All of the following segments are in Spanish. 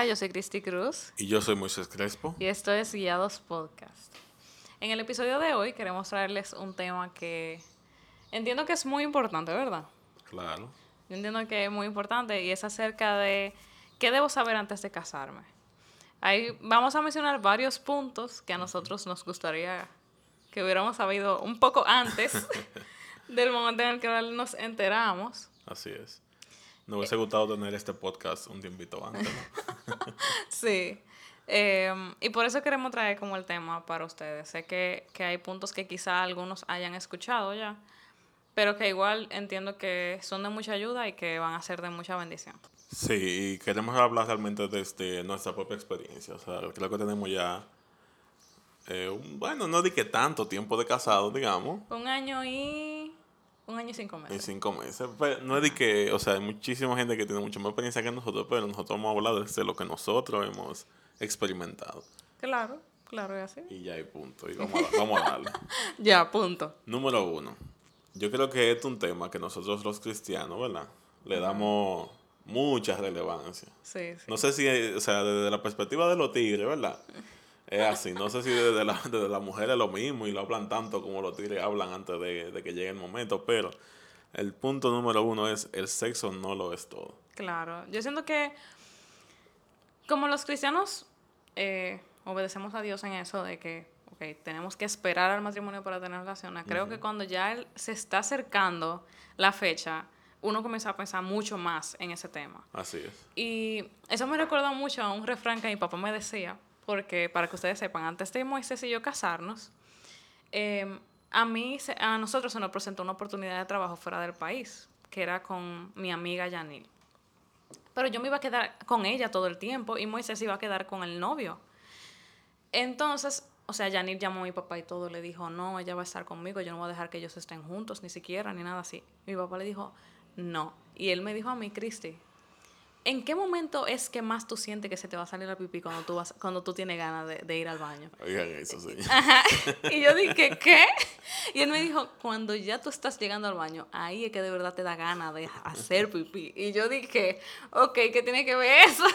Hola, yo soy Cristi Cruz. Y yo soy Moisés Crespo. Y esto es Guiados Podcast. En el episodio de hoy queremos traerles un tema que entiendo que es muy importante, ¿verdad? Claro. Yo entiendo que es muy importante y es acerca de qué debo saber antes de casarme. Ahí vamos a mencionar varios puntos que a nosotros nos gustaría que hubiéramos sabido un poco antes del momento en el que nos enteramos. Así es. Nos hubiese gustado tener este podcast un tiempito antes. ¿no? sí. Eh, y por eso queremos traer como el tema para ustedes. Sé que, que hay puntos que quizá algunos hayan escuchado ya, pero que igual entiendo que son de mucha ayuda y que van a ser de mucha bendición. Sí, y queremos hablar realmente desde nuestra propia experiencia. O sea, creo que tenemos ya, eh, un- bueno, no di que tanto tiempo de casado, digamos, Un año y... Un año y cinco en meses. cinco meses. Pero no es de que, o sea, hay muchísima gente que tiene mucha más experiencia que nosotros, pero nosotros hemos hablado desde lo que nosotros hemos experimentado. Claro, claro, es así. Y ya hay punto. Y vamos a, vamos a darle. Ya, punto. Número uno. Yo creo que este es un tema que nosotros los cristianos, ¿verdad? Le damos mucha relevancia. Sí, sí. No sé si, o sea, desde la perspectiva de los tigres, ¿verdad? Es así. No sé si desde la, desde la mujer es lo mismo y lo hablan tanto como los tigres hablan antes de, de que llegue el momento, pero el punto número uno es el sexo no lo es todo. Claro, yo siento que como los cristianos eh, obedecemos a Dios en eso de que ok, tenemos que esperar al matrimonio para tener relaciones, creo que cuando ya él se está acercando la fecha, uno comienza a pensar mucho más en ese tema. Así es. Y eso me recuerda mucho a un refrán que mi papá me decía, porque para que ustedes sepan, antes de Moisés y yo casarnos, eh, a mí, a nosotros se nos presentó una oportunidad de trabajo fuera del país, que era con mi amiga Yanil. Pero yo me iba a quedar con ella todo el tiempo y Moisés iba a quedar con el novio. Entonces, o sea, Yanil llamó a mi papá y todo, le dijo, no, ella va a estar conmigo, yo no voy a dejar que ellos estén juntos, ni siquiera, ni nada así. Mi papá le dijo, no. Y él me dijo a mí, Cristi, ¿en qué momento es que más tú sientes que se te va a salir la pipí cuando tú, vas, cuando tú tienes ganas de, de ir al baño? Oigan eso. Ajá. Y yo dije, ¿qué? Y él me dijo, cuando ya tú estás llegando al baño, ahí es que de verdad te da ganas de hacer pipí. Y yo dije, ok, ¿qué tiene que ver eso?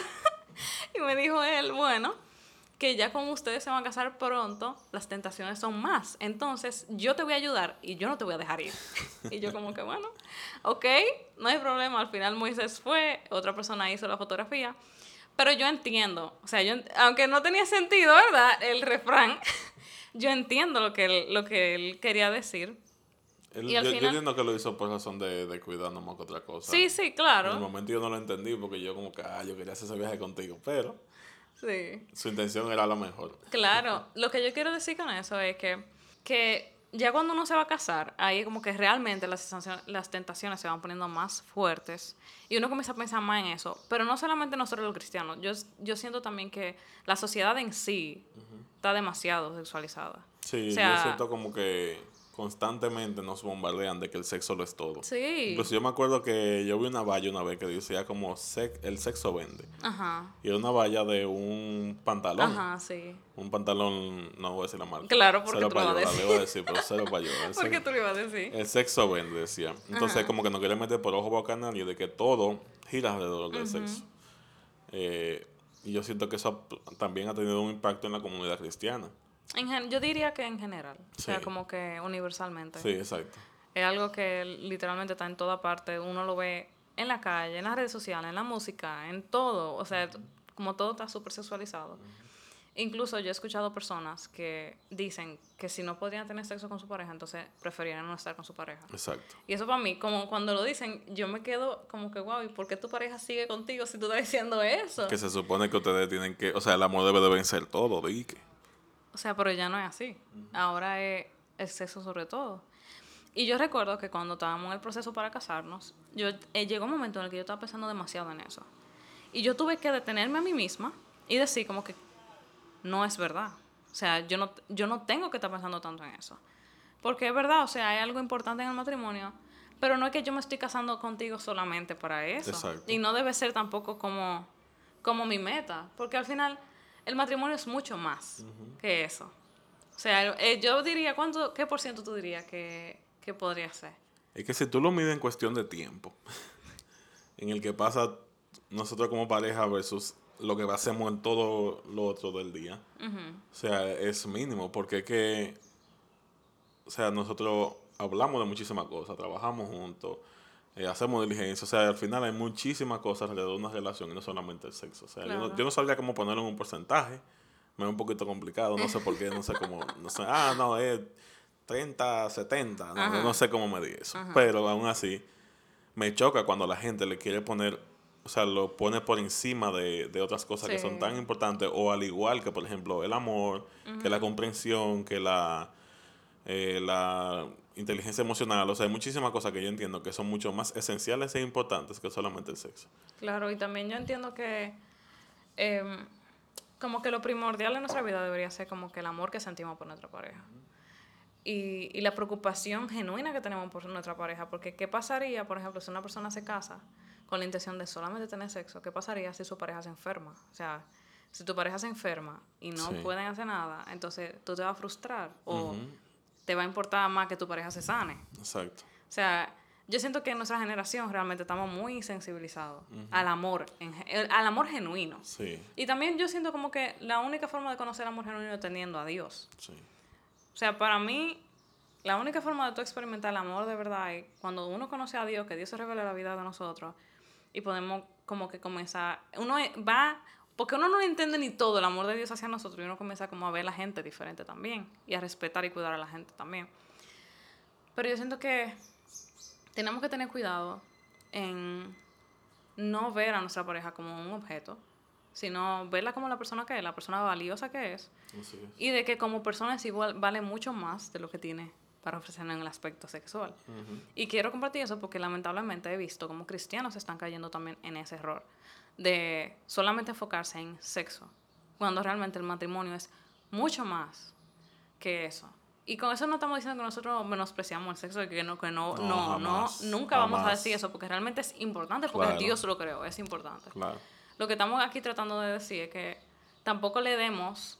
Y me dijo él, bueno, que ya como ustedes se van a casar pronto, las tentaciones son más. Entonces, yo te voy a ayudar y yo no te voy a dejar ir. Y yo como que, bueno, ok, no hay problema. Al final Moisés fue, otra persona hizo la fotografía. Pero yo entiendo, o sea, yo, aunque no tenía sentido, ¿verdad? El refrán, yo entiendo lo que él, lo que él quería decir. Él- Y al yo, yo final- entiendo que lo hizo por razón de, de cuidarnos más que otra cosa. Sí, sí, En el claro. momento yo no lo entendí porque yo como que, ah, yo quería hacer ese viaje contigo, pero Sí. su intención era la mejor. Claro, lo que yo quiero decir con eso es que, que ya cuando uno se va a casar, ahí como que realmente las, las tentaciones se van poniendo más fuertes y uno comienza a pensar más en eso. Pero no solamente nosotros los cristianos, yo, yo siento también que la sociedad en sí está demasiado sexualizada. Sí, O sea- yo siento como que constantemente nos bombardean de que el sexo lo es todo. Sí. Incluso yo me acuerdo que yo vi una valla una vez que decía como "Sex- el sexo vende. Ajá. Y era una valla de un pantalón. Ajá, sí. Un pantalón, no voy a decir la marca. Claro, porque Cero tú lo vas a decir. le iba a decir, pero cero payola. El ¿Por qué sex- tú lo ibas a decir? El sexo vende, decía. Entonces, como que no quiere meter por ojo boca a nadie de que todo gira alrededor del sexo. Eh, y yo siento que eso también ha tenido un impacto en la comunidad cristiana. En gen- yo diría que en general, o sea, como que universalmente. Sí, exacto. Es algo que literalmente está en toda parte. Uno lo ve en la calle, en las redes sociales, en la música, en todo. O sea, como todo está súper sexualizado. Incluso yo he escuchado personas que dicen que si no podrían tener sexo con su pareja, entonces preferían no estar con su pareja. Exacto. Y eso para mí, como cuando lo dicen, yo me quedo como que, wow, ¿y por qué tu pareja sigue contigo si tú estás diciendo eso? Que se supone que ustedes tienen que, o sea, el amor debe de vencer todo, que. O sea, pero ya no es así. Ahora es el sexo sobre todo. Y yo recuerdo que cuando estábamos en el proceso para casarnos, yo eh, llegó un momento en el que yo estaba pensando demasiado en eso. Y yo tuve que detenerme a mí misma y decir como que no es verdad. O sea, yo no, yo no tengo que estar pensando tanto en eso. Porque es verdad, o sea, hay algo importante en el matrimonio, pero no es que yo me estoy casando contigo solamente para eso. Exacto. Y no debe ser tampoco como, como mi meta, porque al final el matrimonio es mucho más que eso. O sea, eh, yo diría, ¿cuánto, ¿qué por ciento tú dirías que, que podría ser? Es que si tú lo mides en cuestión de tiempo, en el que pasa nosotros como pareja versus lo que hacemos en todo lo otro del día. O sea, es mínimo, porque es que, o sea, nosotros hablamos de muchísimas cosas, trabajamos juntos, eh, hacemos diligencia, o sea, al final hay muchísimas cosas alrededor de una relación y no solamente el sexo. O sea, yo, no, yo, no, sabría cómo ponerlo en un porcentaje, me es un poquito complicado, no sé por qué, no sé cómo, no sé, ah, no, es 30, 70, no, no sé cómo medir eso, pero aún así me choca cuando la gente le quiere poner o sea, lo pone por encima de, de otras cosas que son tan importantes, o al igual que, por ejemplo, el amor, que la comprensión, que la, eh, la inteligencia emocional, o sea, hay muchísimas cosas que yo entiendo que son mucho más esenciales e importantes que solamente el sexo. Claro, y también yo entiendo que em, como que lo primordial en nuestra vida debería ser como que el amor que sentimos por nuestra pareja. Y, y la preocupación genuina que tenemos por nuestra pareja, porque ¿qué pasaría, por ejemplo, si una persona se casa? con la intención de solamente tener sexo, ¿qué pasaría si su pareja se enferma? O sea, si tu pareja se enferma y no pueden hacer nada, entonces tú te vas a frustrar o te va a importar más que tu pareja se sane. Exacto. O sea, yo siento que en nuestra generación realmente estamos muy sensibilizados al amor, al amor genuino. Sí. Y también yo siento como que la única forma de conocer amor genuino es teniendo a Dios. Sí. O sea, para mí, la única forma de tú experimentar el amor de verdad es cuando uno conoce a Dios, que Dios se revela la vida de nosotros y podemos como que comenzar, uno va, porque uno no entiende ni todo el amor de Dios hacia nosotros y uno comienza como a ver a la gente diferente también y a respetar y cuidar a la gente también. Pero yo siento que tenemos que tener cuidado en no ver a nuestra pareja como un objeto, sino verla como la persona que es, la persona valiosa que es, y de que como persona es igual, vale mucho más de lo que tiene para ofrecer en el aspecto sexual. Y quiero compartir eso porque lamentablemente he visto como cristianos están cayendo también en ese error de solamente enfocarse en sexo, cuando realmente el matrimonio es mucho más que eso. Y con eso no estamos diciendo que nosotros menospreciamos el sexo, que no, que no, no, no, nunca vamos a decir eso, porque realmente es importante, porque Dios lo creó, es importante. Lo que estamos aquí tratando de decir es que tampoco le demos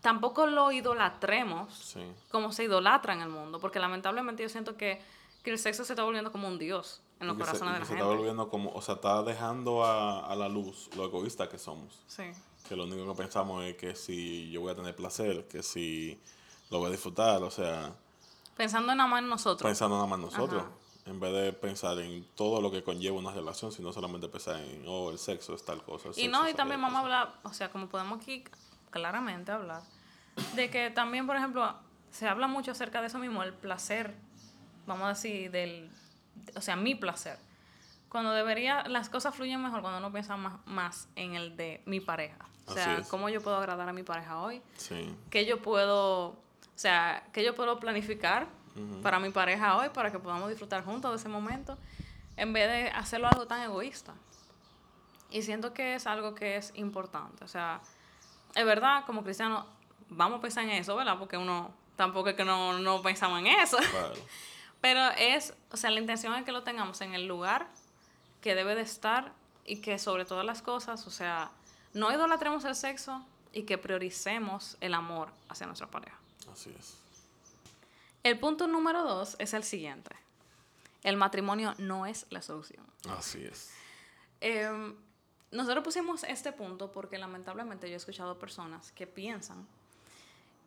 tampoco lo idolatremos como se idolatra en el mundo, porque lamentablemente yo siento que, el sexo se está volviendo como un dios en los corazones de la se está volviendo como, o sea, está dejando a, la luz lo egoísta que somos. Sí. Que lo único que pensamos es que si yo voy a tener placer, que si lo voy a disfrutar, o sea... Pensando nada más en nosotros. Pensando nada más en nosotros. En vez de pensar en todo lo que conlleva una relación, sino solamente pensar en, oh, el sexo es tal cosa. y no, y también vamos a hablar, o sea, como podemos aquí claramente hablar de que también, por ejemplo, se habla mucho acerca de eso mismo, el placer, vamos a decir, del, o sea, mi placer. Cuando debería, las cosas fluyen mejor cuando uno piensa más, más en el de mi pareja. O sea, cómo yo puedo agradar a mi pareja hoy. Sí. Que yo puedo, o sea, que yo puedo planificar para mi pareja hoy, para que podamos disfrutar juntos de ese momento, en vez de hacerlo algo tan egoísta. Y siento que es algo que es importante. O sea, es verdad, como cristiano, vamos a pensar en eso, ¿verdad? Porque uno tampoco es que no, no pensamos en eso. Pero es, o sea, la intención es que lo tengamos en el lugar que debe de estar y que sobre todas las cosas, o sea, no idolatremos el sexo y que prioricemos el amor hacia nuestra pareja. Así es. El punto número dos es el siguiente. El matrimonio no es la solución. Así es. Em, nosotros pusimos este punto porque lamentablemente yo he escuchado personas que piensan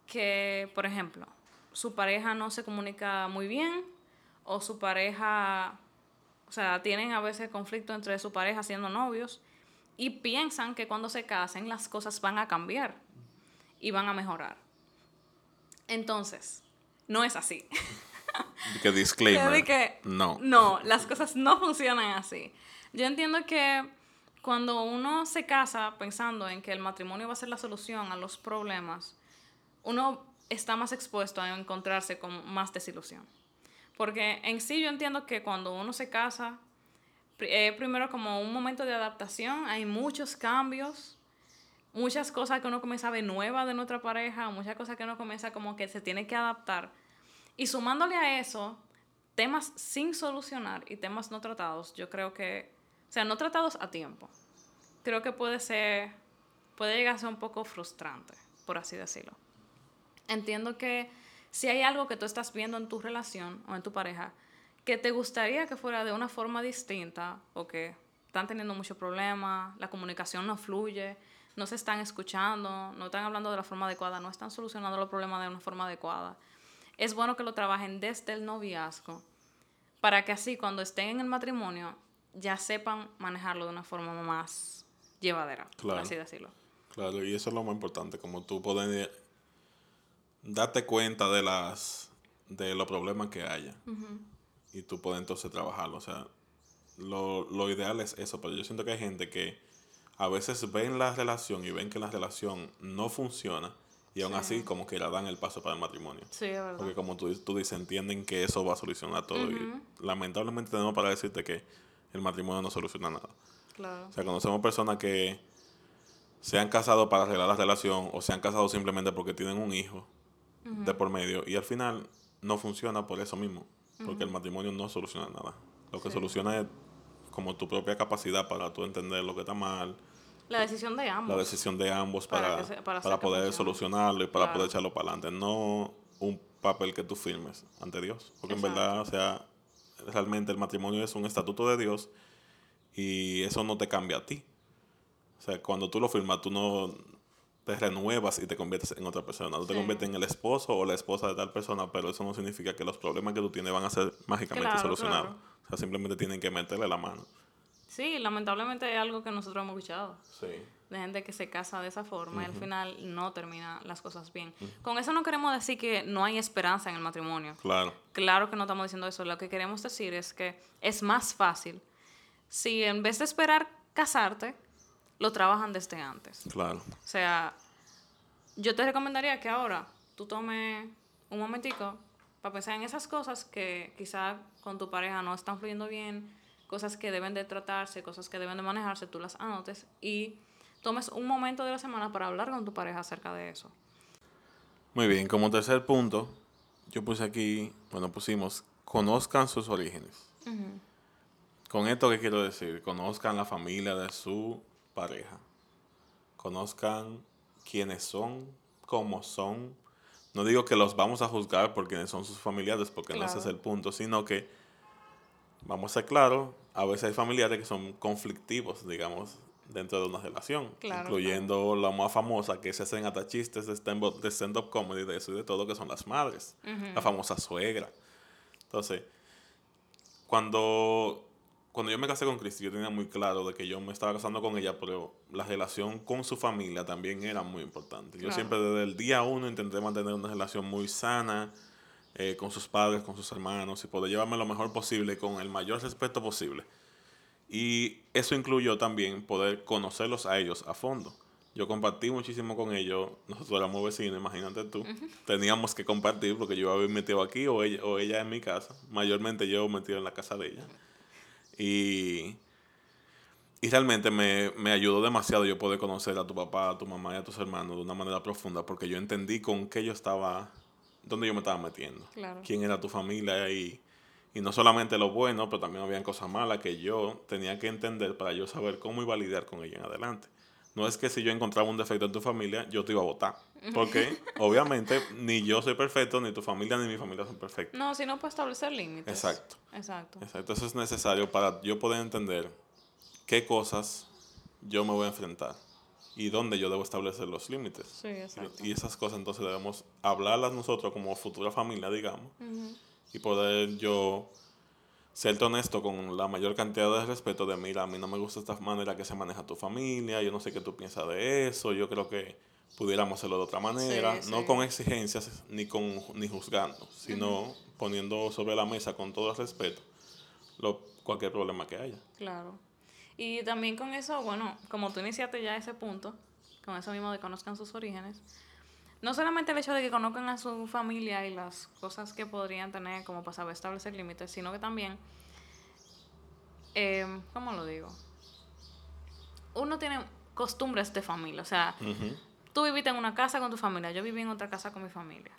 que, por ejemplo, su pareja no se comunica muy bien o su pareja, o sea, tienen a veces conflicto entre su pareja siendo novios y piensan que cuando se casen las cosas van a cambiar y van a mejorar. Entonces, no es así. Que disclaimer. que, no. No, las cosas no funcionan así. Yo entiendo que cuando uno se casa pensando en que el matrimonio va a ser la solución a los problemas, uno está más expuesto a encontrarse con más desilusión. Porque en sí yo entiendo que cuando uno se casa, eh, primero como un momento de adaptación, hay muchos cambios, muchas cosas que uno comienza a ver nuevas de nuestra pareja, muchas cosas que uno comienza como que se tiene que adaptar. Y sumándole a eso, temas sin solucionar y temas no tratados, yo creo que, o sea, no tratados a tiempo, creo que puede ser, puede llegar a ser un poco frustrante, por así decirlo entiendo que si hay algo que tú estás viendo en tu relación o en tu pareja que te gustaría que fuera de una forma distinta o que están teniendo muchos problemas, la comunicación no fluye, no se están escuchando, no están hablando de la forma adecuada, no están solucionando los problemas de una forma adecuada. Es bueno que lo trabajen desde el noviazgo para que así cuando estén en el matrimonio ya sepan manejarlo de una forma más llevadera, por así decirlo. Claro, y eso es lo más importante, como tú puedes darte cuenta de las de los problemas que haya y tú puedes entonces trabajarlo. O sea, lo, lo ideal es eso, pero yo siento que hay gente que a veces ven la relación y ven que la relación no funciona y aún así como que la dan el paso para el matrimonio. Sí, es verdad. Porque como tú, tú dices, entienden que eso va a solucionar todo. Y lamentablemente tenemos para decirte que el matrimonio no soluciona nada. Claro. O sea, conocemos personas que se han casado para arreglar la relación o se han casado simplemente porque tienen un hijo de por medio y al final no funciona por eso mismo, porque el matrimonio no soluciona nada. Lo que soluciona es como tu propia capacidad para tú entender lo que está mal. La decisión de ambos. La decisión de ambos para, para, poder solucionarlo y para poder echarlo para adelante. No un papel que tú firmes ante Dios. Porque en verdad, o sea, realmente el matrimonio es un estatuto de Dios y eso no te cambia a ti. O sea, cuando tú lo firmas, tú no te renuevas y te conviertes en otra persona. Tú te conviertes en el esposo o la esposa de tal persona, pero eso no significa que los problemas que tú tienes van a ser mágicamente solucionados. O sea, simplemente tienen que meterle la mano. Sí, lamentablemente es algo que nosotros hemos escuchado. Sí. De gente que se casa de esa forma y al final no termina las cosas bien. Con eso no queremos decir que no hay esperanza en el matrimonio. Claro. Claro que no estamos diciendo eso. Lo que queremos decir es que es más fácil si en vez de esperar casarte, lo trabajan desde antes. Claro. O sea, yo te recomendaría que ahora tú tomes un momentico para pensar en esas cosas que quizá con tu pareja no están fluyendo bien, cosas que deben de tratarse, cosas que deben de manejarse, tú las anotes y tomes un momento de la semana para hablar con tu pareja acerca de eso. Muy bien, como tercer punto, yo puse aquí, bueno, pusimos, conozcan sus orígenes. Con esto, ¿qué quiero decir? Conozcan la familia de su pareja. Conozcan quiénes son, cómo son. No digo que los vamos a juzgar por quienes son sus familiares, porque no ese es el punto, sino que, vamos a ser claros, a veces hay familiares que son conflictivos, digamos, dentro de una relación, incluyendo la más famosa, que se hacen hasta chistes de stand-up comedy, de eso y de todo, que son las madres, la famosa suegra. Entonces, cuando cuando yo me casé con Cristi, yo tenía muy claro de que yo me estaba casando con ella, pero la relación con su familia también era muy importante. Yo siempre desde el día uno intenté mantener una relación muy sana eh, con sus padres, con sus hermanos y poder llevarme lo mejor posible, con el mayor respeto posible. Y eso incluyó también poder conocerlos a ellos a fondo. Yo compartí muchísimo con ellos, nosotros éramos vecinos, imagínate tú. Teníamos que compartir porque yo había metido aquí o ella, o ella en mi casa. Mayormente yo metido en la casa de ella. Y, y realmente me, me, ayudó demasiado yo poder conocer a tu papá, a tu mamá y a tus hermanos de una manera profunda, porque yo entendí con qué yo estaba, dónde yo me estaba metiendo, quién era tu familia y, y no solamente lo bueno, pero también habían cosas malas que yo tenía que entender para yo saber cómo iba a lidiar con ella en adelante. No es que si yo encontraba un defecto en tu familia, yo te iba a votar. Porque obviamente ni yo soy perfecto, ni tu familia ni mi familia son perfectos. No, si no puedes establecer límites. Exacto. Exacto. Exacto. Eso es necesario para yo poder entender qué cosas yo me voy a enfrentar y dónde yo debo establecer los límites. Sí, exacto. Y esas cosas entonces debemos hablarlas nosotros como futura familia, digamos, y poder yo serte honesto con la mayor cantidad de respeto de, mira, a mí no me gusta esta manera que se maneja tu familia, yo no sé qué tú piensas de eso, yo creo que pudiéramos hacerlo de otra manera, no con exigencias ni con ni juzgando, sino poniendo sobre la mesa con todo el respeto lo, cualquier problema que haya. Claro. Y también con eso, bueno, como tú iniciaste ya ese punto, con eso mismo de conozcan sus orígenes, no solamente el hecho de que conozcan a su familia y las cosas que podrían tener como para saber establecer límites, sino que también, eh, ¿cómo lo digo? Uno tiene costumbres de familia, o sea, tú viviste en una casa con tu familia, yo viví en otra casa con mi familia.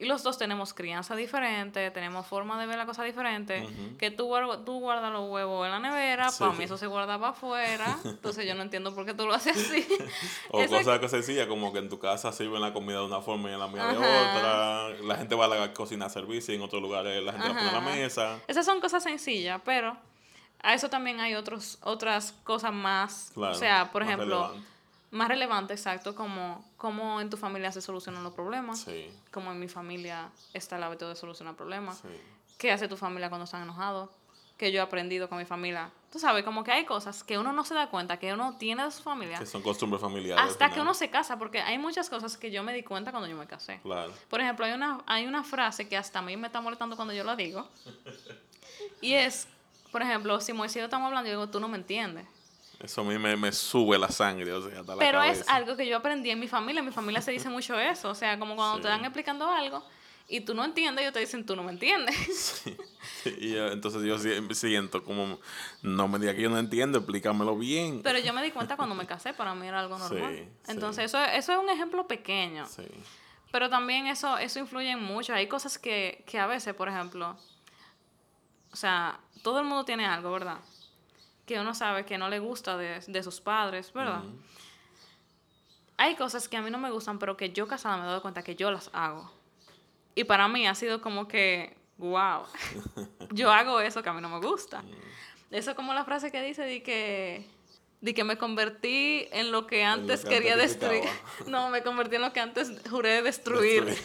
Y los dos tenemos crianza diferente, tenemos forma de ver la cosa diferente. Que tú, tú guardas los huevos en la nevera, para mí eso se guarda para afuera. Entonces yo no entiendo por qué tú lo haces así. o cosas que sencillas, como que en tu casa sirven la comida de una forma y en la mía de otra. La gente va a la cocina a servicio y en otros lugares la gente la pone en la mesa. Esas son cosas sencillas, pero a eso también hay otros, otras cosas más, o sea, por ejemplo, más relevante, exacto, como cómo en tu familia se solucionan los problemas, sí. como en mi familia está el hábito de solucionar problemas, sí. qué hace tu familia cuando están enojados, que yo he aprendido con mi familia. Tú sabes, como que hay cosas que uno no se da cuenta, que uno tiene de su familia. Que son costumbres familiares. Hasta que uno se casa, porque hay muchas cosas que yo me di cuenta cuando yo me casé. Claro. Por ejemplo, hay una, hay una frase que hasta a mí me está molestando cuando yo la digo. y es, por ejemplo, si Moisés estamos hablando, yo digo, tú no me entiendes. Eso a mí me, me sube la sangre, o sea, hasta la Pero es algo que yo aprendí en mi familia. En mi familia se dice mucho eso. O sea, como cuando te están explicando algo y tú no entiendes, ellos te dicen, tú no me entiendes. Sí. Y entonces yo siento como, no me digas que yo no entiendo, explícamelo bien. Pero yo me di cuenta cuando me casé, para mí era algo normal. entonces Eso, eso es un ejemplo pequeño. Sí. Pero también eso, eso influye en mucho. Hay cosas que, que a veces, por ejemplo, o sea, todo el mundo tiene algo, ¿verdad? Que uno sabe que no le gusta de, de sus padres, ¿verdad? Hay cosas que a mí no me gustan, pero que yo casada me doy cuenta que yo las hago. Y para mí ha sido como que, wow, yo hago eso que a mí no me gusta. Eso como la frase que dice de que, de que me convertí en lo que antes quería destruir. No, me convertí en lo que antes juré destruir.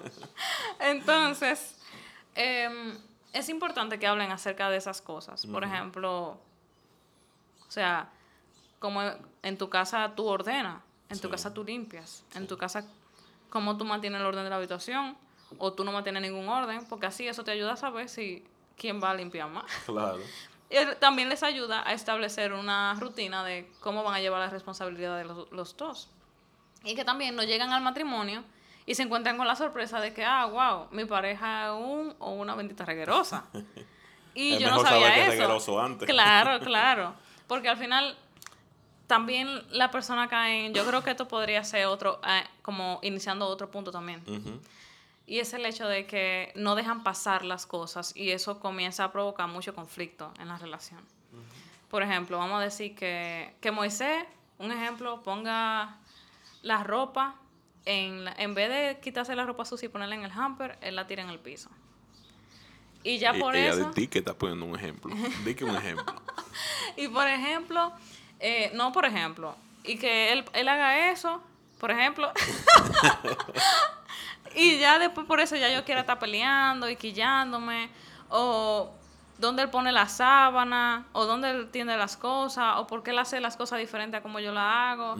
Entonces, em, es importante que hablen acerca de esas cosas. Por ejemplo, o sea, como en tu casa tú ordenas, en tu casa tú limpias, en tu casa cómo tú mantienes el orden de la habitación, o tú no mantienes ningún orden, porque así eso te ayuda a saber si quién va a limpiar más. Claro. Y también les ayuda a establecer una rutina de cómo van a llevar la responsabilidad de los, los dos. Y que también no llegan al matrimonio y se encuentran con la sorpresa de que, ah, wow, mi pareja es un o una bendita reguerosa. Y yo no sabía eso. Antes. Claro, claro. Porque al final también la persona cae en, yo creo que esto podría ser otro, eh, como iniciando otro punto también. Y es el hecho de que no dejan pasar las cosas y eso comienza a provocar mucho conflicto en la relación. Por ejemplo, vamos a decir que, que Moisés, un ejemplo, ponga la ropa, en, en vez de quitarse la ropa sucia y ponerla en el hamper, él la tira en el piso. Y ya por eso... Ella de ti que está poniendo un ejemplo. Di que un ejemplo. y por ejemplo, eh, no por ejemplo, y que él, él haga eso, por ejemplo, Y ya después por eso ya yo quiero estar peleando y quillándome. O dónde él pone la sábana, o dónde él tiene las cosas, o por qué él hace las cosas diferentes a como yo la hago.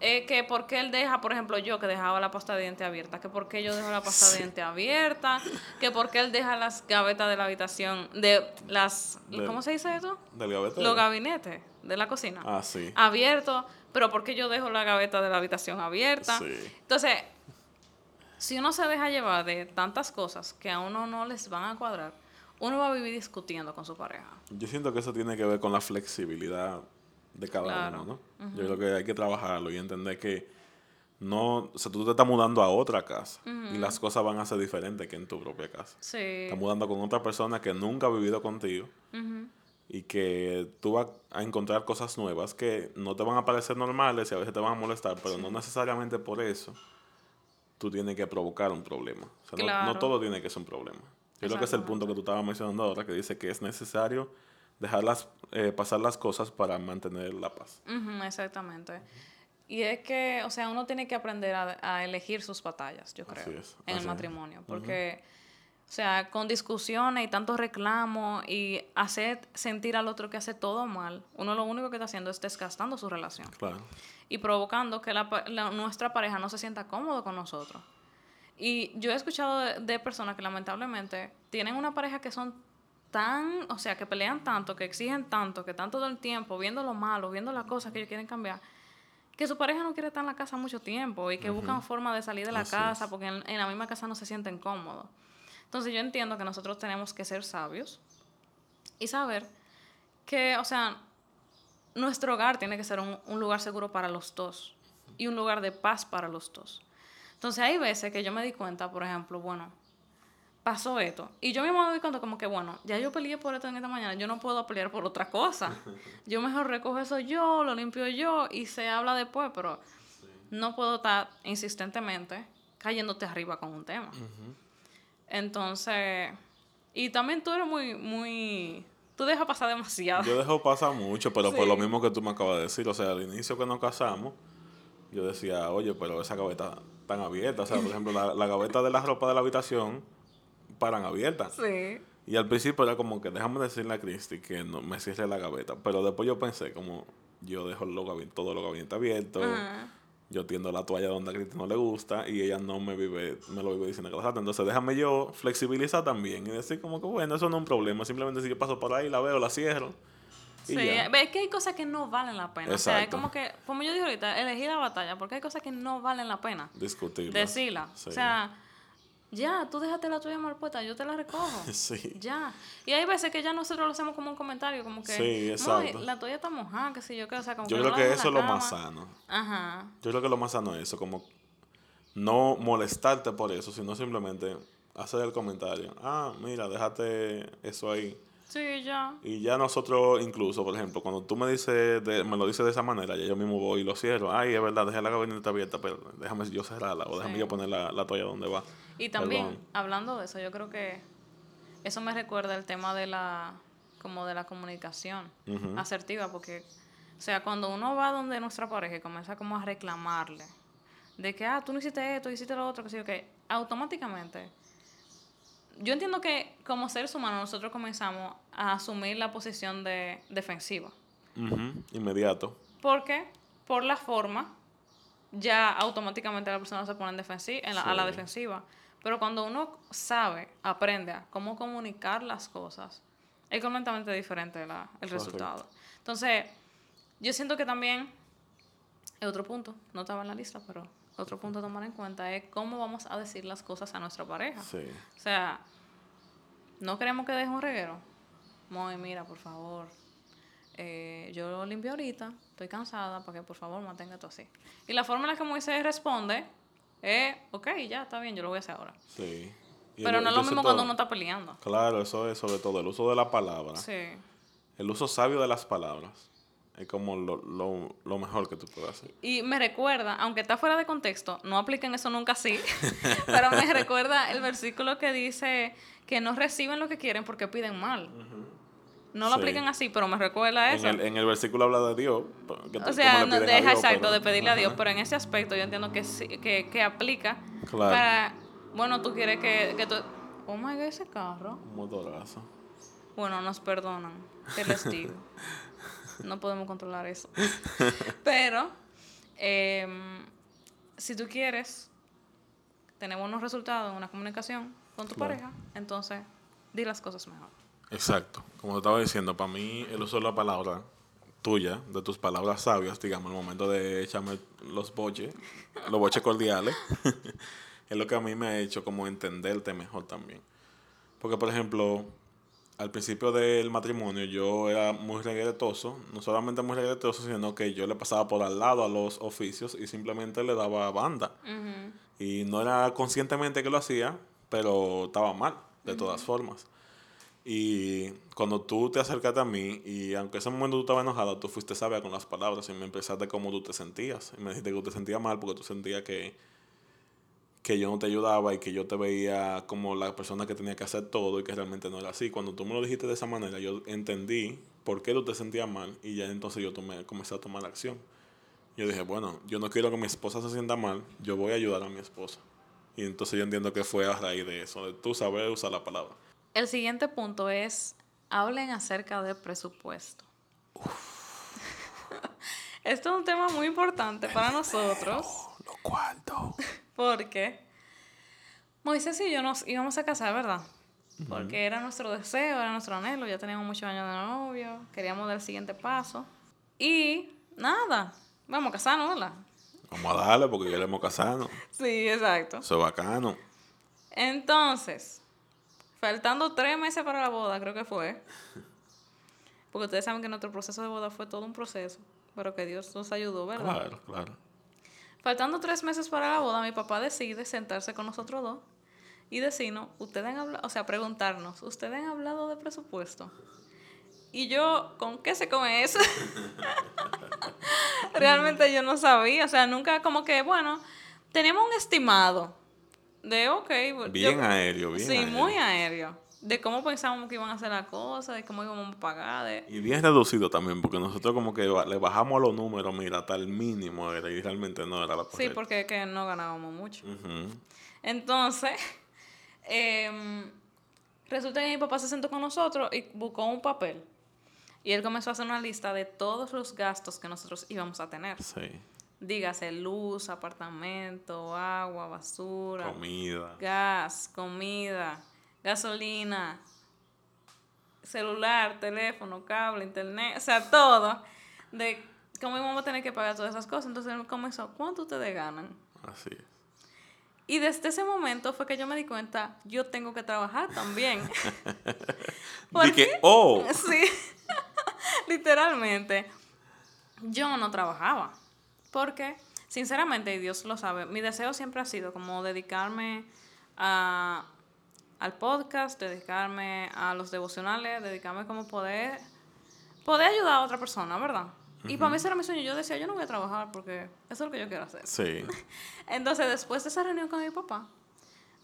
Eh, que por qué él deja, por ejemplo, yo que dejaba la pasta de diente abierta, que por qué yo dejo la pasta de diente abierta, que por qué él deja las gavetas de la habitación, de las, ¿cómo se dice eso? Del gaveta. Los gabinetes de la cocina. Ah, sí. Abierto, pero por qué yo dejo la gaveta de la habitación abierta. Sí. Entonces, si uno se deja llevar de tantas cosas que a uno no les van a cuadrar, uno va a vivir discutiendo con su pareja. Yo siento que eso tiene que ver con la flexibilidad de cada uno, ¿no? Yo creo que hay que trabajarlo y entender que no, o sea, tú te estás mudando a otra casa y las cosas van a ser diferentes que en tu propia casa. Sí. Estás mudando con otra persona que nunca ha vivido contigo y que tú vas a encontrar cosas nuevas que no te van a parecer normales y a veces te van a molestar, pero no necesariamente por eso tú tienes que provocar un problema. O sea, no, todo tiene que ser un problema. Yo creo que es el punto que tú estabas mencionando ahora, que dice que es necesario dejarlas eh, pasar las cosas para mantener la paz. exactamente. Y es que, o sea, uno tiene que aprender a, elegir sus batallas, yo creo, en el matrimonio. Porque, o sea, con discusiones y tantos reclamos y hacer sentir al otro que hace todo mal, uno lo único que está haciendo es desgastando su relación. Claro y provocando que la, nuestra pareja no se sienta cómodo con nosotros. Y yo he escuchado de, personas que lamentablemente tienen una pareja que son tan, o sea, que pelean tanto, que exigen tanto, que están todo el tiempo viendo lo malo, viendo las cosas que ellos quieren cambiar, que su pareja no quiere estar en la casa mucho tiempo y que buscan forma de salir de la casa porque en, en, la misma casa no se sienten cómodos. Entonces yo entiendo que nosotros tenemos que ser sabios y saber que, o sea, nuestro hogar tiene que ser un, lugar seguro para los dos y un lugar de paz para los dos. Entonces hay veces que yo me di cuenta, por ejemplo, bueno, pasó esto. Y yo mismo me di cuenta como que, bueno, ya yo peleé por esto en esta mañana, yo no puedo pelear por otra cosa. Yo mejor recojo eso yo, lo limpio yo y se habla después, pero no puedo estar insistentemente cayéndote arriba con un tema. Entonces, y también tú eres muy, muy Tú dejas pasar demasiado. Yo dejo pasar mucho, pero por lo mismo que tú me acabas de decir. O sea, al inicio que nos casamos, yo decía, oye, pero esa gaveta tan abierta. O sea, por ejemplo, la, la gaveta de la ropa de la habitación paran abiertas. Sí. Y al principio era como que déjame decirle a Cristi que no me cierre la gaveta. Pero después yo pensé, como yo dejo los todo los gabinetes abiertos. Ajá. Yo tiendo la toalla donde a Cristi no le gusta y ella no me vive, me lo vive diciendo que la salta. Entonces déjame yo flexibilizar también y decir como que bueno, eso no es un problema. Simplemente si yo paso por ahí, la veo, la cierro. Y Sí, ya. es que hay cosas que no valen la pena. O sea, es como que, como yo dije ahorita, elegir la batalla, porque hay cosas que no valen la pena Discutible. decirla. Sí. O sea, ya, tú déjate la tuya mal puesta, yo te la recojo. Sí. Ya. Y hay veces que ya nosotros lo hacemos como un comentario, como que. Sí, "No, exacto. la tuya está mojada, que sé yo qué, o sea, como Yo que creo que eso es lo más sano. Ajá. Yo creo que lo más sano es eso, como no molestarte por eso, sino simplemente hacer el comentario. Ah, mira, déjate eso ahí. Sí, ya. Y ya nosotros, incluso, por ejemplo, cuando tú me dices, de- me lo dices de esa manera, ya yo mismo voy y lo cierro. Ay, es verdad, dejé la gabineta abierta, pero déjame yo cerrarla o déjame Sí. yo poner la, la toalla donde va. Y también, Perdón. hablando de eso, yo creo que eso me recuerda el tema de la, como de la comunicación asertiva, porque, o sea, cuando uno va donde nuestra pareja y comienza como a reclamarle de que, ah, tú no hiciste esto, hiciste lo otro, que yo qué, automáticamente, yo entiendo que como seres humanos nosotros comenzamos a asumir la posición de defensiva. Ujú, Inmediato. Porque por la forma, ya automáticamente la persona se pone en la- a la defensiva. Pero cuando uno sabe, aprende a cómo comunicar las cosas, es completamente diferente la- el resultado. Entonces, yo siento que también, es otro punto, no estaba en la lista, pero otro punto a tomar en cuenta es cómo vamos a decir las cosas a nuestra pareja. Sí. O sea, no queremos que deje un reguero. Muy, mira, por favor. eh, yo lo limpio ahorita, estoy cansada, para que por favor mantenga esto así. Y la forma en la que Moisés responde es, ok, ya, está bien, yo lo voy a hacer ahora. Sí. Y Pero el- no es lo mismo todo- cuando uno está peleando. Claro, eso es sobre todo el uso de la palabra. Sí. El uso sabio de las palabras. Es como lo, lo, lo mejor que tú puedes hacer. Y me recuerda, aunque está fuera de contexto, no apliquen eso nunca así, pero me recuerda el versículo que dice que no reciben lo que quieren porque piden mal. No lo Sí. apliquen así, pero me recuerda eso. En el, en el versículo habla de Dios. que tú- O sea, no, deja exacto de pedirle a Dios, pero en ese aspecto yo entiendo que sí, que, que aplica Claro. para, bueno, tú quieres que, que tú, oh my god, ese carro, Un motorazo. bueno, nos perdonan, que les digo, no podemos controlar eso, pero em, si tú quieres tener buenos resultados en una comunicación con tu Claro. pareja, entonces di las cosas mejor. Exacto. Como te estaba diciendo, para mí el uso de la palabra tuya, de tus palabras sabias, digamos, el momento de echarme los boches, los boches cordiales, es lo que a mí me ha hecho como entenderte mejor también. Porque, por ejemplo, al principio del matrimonio yo era muy regretoso, no solamente muy regretoso, sino que yo le pasaba por al lado a los oficios y simplemente le daba banda. Y no era conscientemente que lo hacía, pero estaba mal, de todas formas. Y cuando tú te acercaste a mí, y aunque ese momento tú estabas enojada, tú fuiste sabia con las palabras y me empezaste cómo tú te sentías. Y me dijiste que tú te sentías mal porque tú sentías que, que yo no te ayudaba y que yo te veía como la persona que tenía que hacer todo y que realmente no era así. Cuando tú me lo dijiste de esa manera, yo entendí por qué tú te sentías mal y ya entonces yo tomé, comencé a tomar acción. Yo dije, bueno, yo no quiero que mi esposa se sienta mal, yo voy a ayudar a mi esposa. Y entonces yo entiendo que fue a raíz de eso, de tú saber usar la palabra. El siguiente punto es, hablen acerca del presupuesto. Esto es un tema muy importante para nosotros Lo cuarto. Porque Moisés y yo nos íbamos a casar, ¿verdad? Porque era nuestro deseo, era nuestro anhelo, ya teníamos muchos años de novio, queríamos dar el siguiente paso. Y nada, vamos a casarnos, ¿verdad? Vamos a darle porque queremos casarnos. Sí, exacto. Eso es bacano. Entonces, faltando tres meses para la boda, creo que fue. Porque ustedes saben que nuestro proceso de boda fue todo un proceso, pero que Dios nos ayudó, ¿verdad? Claro, claro. Faltando tres meses para la boda, mi papá decide sentarse con nosotros dos y decirnos, ustedes han hablado, o sea, preguntarnos, ¿ustedes han hablado de presupuesto? Y yo, ¿con qué se come eso? Realmente yo no sabía, o sea, nunca como que, bueno, teníamos un estimado de, ok, yo- Bien aéreo, bien sí, aéreo. muy aéreo. De cómo pensábamos que iban a hacer las cosas, de cómo íbamos a pagar. De... Y bien reducido también, porque nosotros como que le bajamos los números, mira, hasta el mínimo era y realmente no era la Sí, correcta. porque es que no ganábamos mucho. Entonces, em, resulta que mi papá se sentó con nosotros y buscó un papel. Y él comenzó a hacer una lista de todos los gastos que nosotros íbamos a tener. Sí, Dígase luz, apartamento, agua, basura, comida. gas, comida, gasolina, celular, teléfono, cable, internet, o sea, todo. De cómo íbamos a tener que pagar todas esas cosas. Entonces él comenzó, ¿cuánto ustedes ganan? Así es. Y desde ese momento fue que yo me di cuenta, yo tengo que trabajar también. ¿Por Y que, oh, Sí, literalmente. Yo no trabajaba. Porque, sinceramente, y Dios lo sabe, mi deseo siempre ha sido como dedicarme a, al podcast, dedicarme a los devocionales, dedicarme como poder, poder ayudar a otra persona, ¿verdad? Y para mí ese era mi sueño. Yo decía, yo no voy a trabajar porque eso es lo que yo quiero hacer. sí, Entonces, después de esa reunión con mi papá,